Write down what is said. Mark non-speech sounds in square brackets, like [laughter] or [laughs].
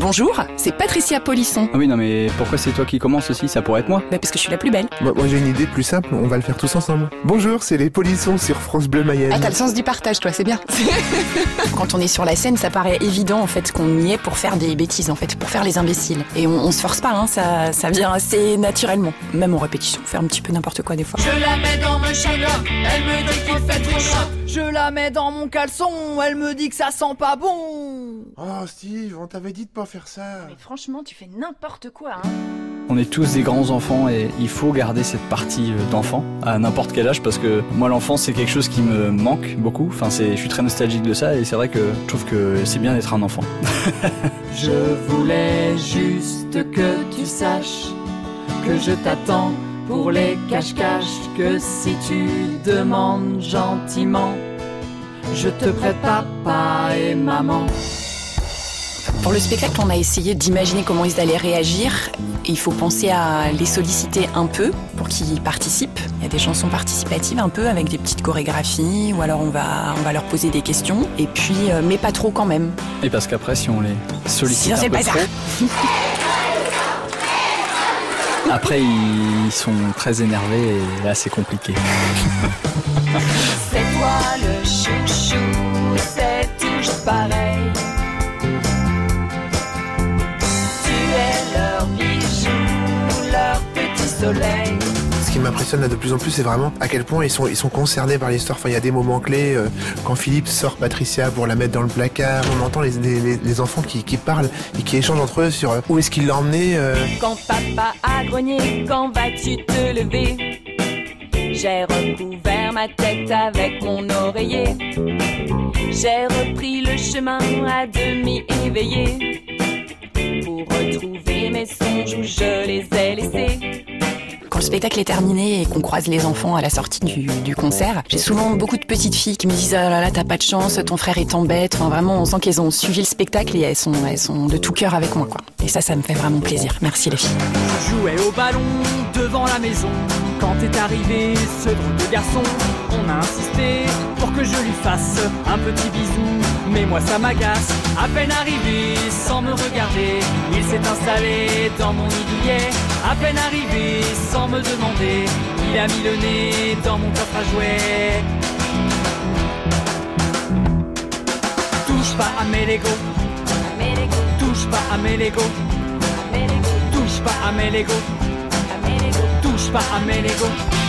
Bonjour, c'est Patricia Polisson. Ah oui, non, mais pourquoi c'est toi qui commence aussi? Ça pourrait être moi. Bah parce que je suis la plus belle. Moi, moi, j'ai une idée plus simple, on va le faire tous ensemble. Bonjour, c'est les polissons sur France Bleu Mayenne. Ah, t'as le sens du partage, toi, c'est bien. [laughs] Quand on est sur la scène, ça paraît évident en fait qu'on y est pour faire des bêtises, en fait, pour faire les imbéciles. Et on, on se force pas, hein, ça, ça vient assez naturellement. Même en répétition, faire un petit peu n'importe quoi des fois. Je la mets dans mon chagrin, elle me dit qu'il fait trop chaud. Je la mets dans mon caleçon, elle me dit que ça sent pas bon. Oh Steve, on t'avait dit de pas faire ça. Mais franchement, tu fais n'importe quoi, hein. On est tous des grands enfants et il faut garder cette partie euh, d'enfant à n'importe quel âge parce que moi l'enfance c'est quelque chose qui me manque beaucoup. Enfin c'est, je suis très nostalgique de ça et c'est vrai que je trouve que c'est bien d'être un enfant. [laughs] Je voulais juste que tu saches que je t'attends pour les cache-cache, que si tu demandes gentiment, je te prête papa et maman. Pour le spectacle, on a essayé d'imaginer comment ils allaient réagir. Il faut penser à les solliciter un peu pour qu'ils participent. Il y a des chansons participatives un peu avec des petites chorégraphies ou alors on va, on va leur poser des questions. Et puis, euh, mais pas trop quand même. Et parce qu'après si on les sollicite Sinon, un c'est peu pas ça. trop, après ils sont très énervés et là c'est compliqué. [laughs] C'est toi le chouchou, c'est toujours pareil. Soleil. Ce qui m'impressionne là de plus en plus, c'est vraiment à quel point ils sont, ils sont concernés par l'histoire. Enfin, il y a des moments clés. euh, quand Philippe sort Patricia pour la mettre dans le placard, on entend les, les- les- les enfants qui, qui parlent et qui échangent entre eux sur euh, où est-ce qu'il l'a emmené. euh. Quand papa a grogné, quand vas-tu te lever? J'ai recouvert ma tête avec mon oreiller. J'ai repris le chemin à demi éveillé. Pour retrouver mes songes où je les ai laissés. Le spectacle est terminé et qu'on croise les enfants à la sortie du, du concert, j'ai souvent beaucoup de petites filles qui me disent Ah là là, t'as pas de chance, ton frère est en bête. Enfin, vraiment, on sent qu'elles ont suivi le spectacle et elles sont, elles sont de tout cœur avec moi, quoi. Et ça, ça me fait vraiment plaisir. Merci les filles. Je jouais au ballon devant la maison. Quand est arrivé ce drôle de garçon, on a insisté pour que je lui fasse un petit bisou. Mais moi ça m'agace, à peine arrivé, sans me regarder, il s'est installé dans mon nid douillet. À peine arrivé, me demander, il a mis le nez dans mon coffre à jouets. Touche pas à mes Legos, touche pas à mes Legos, touche pas à mes Legos. Touche pas à mes Legos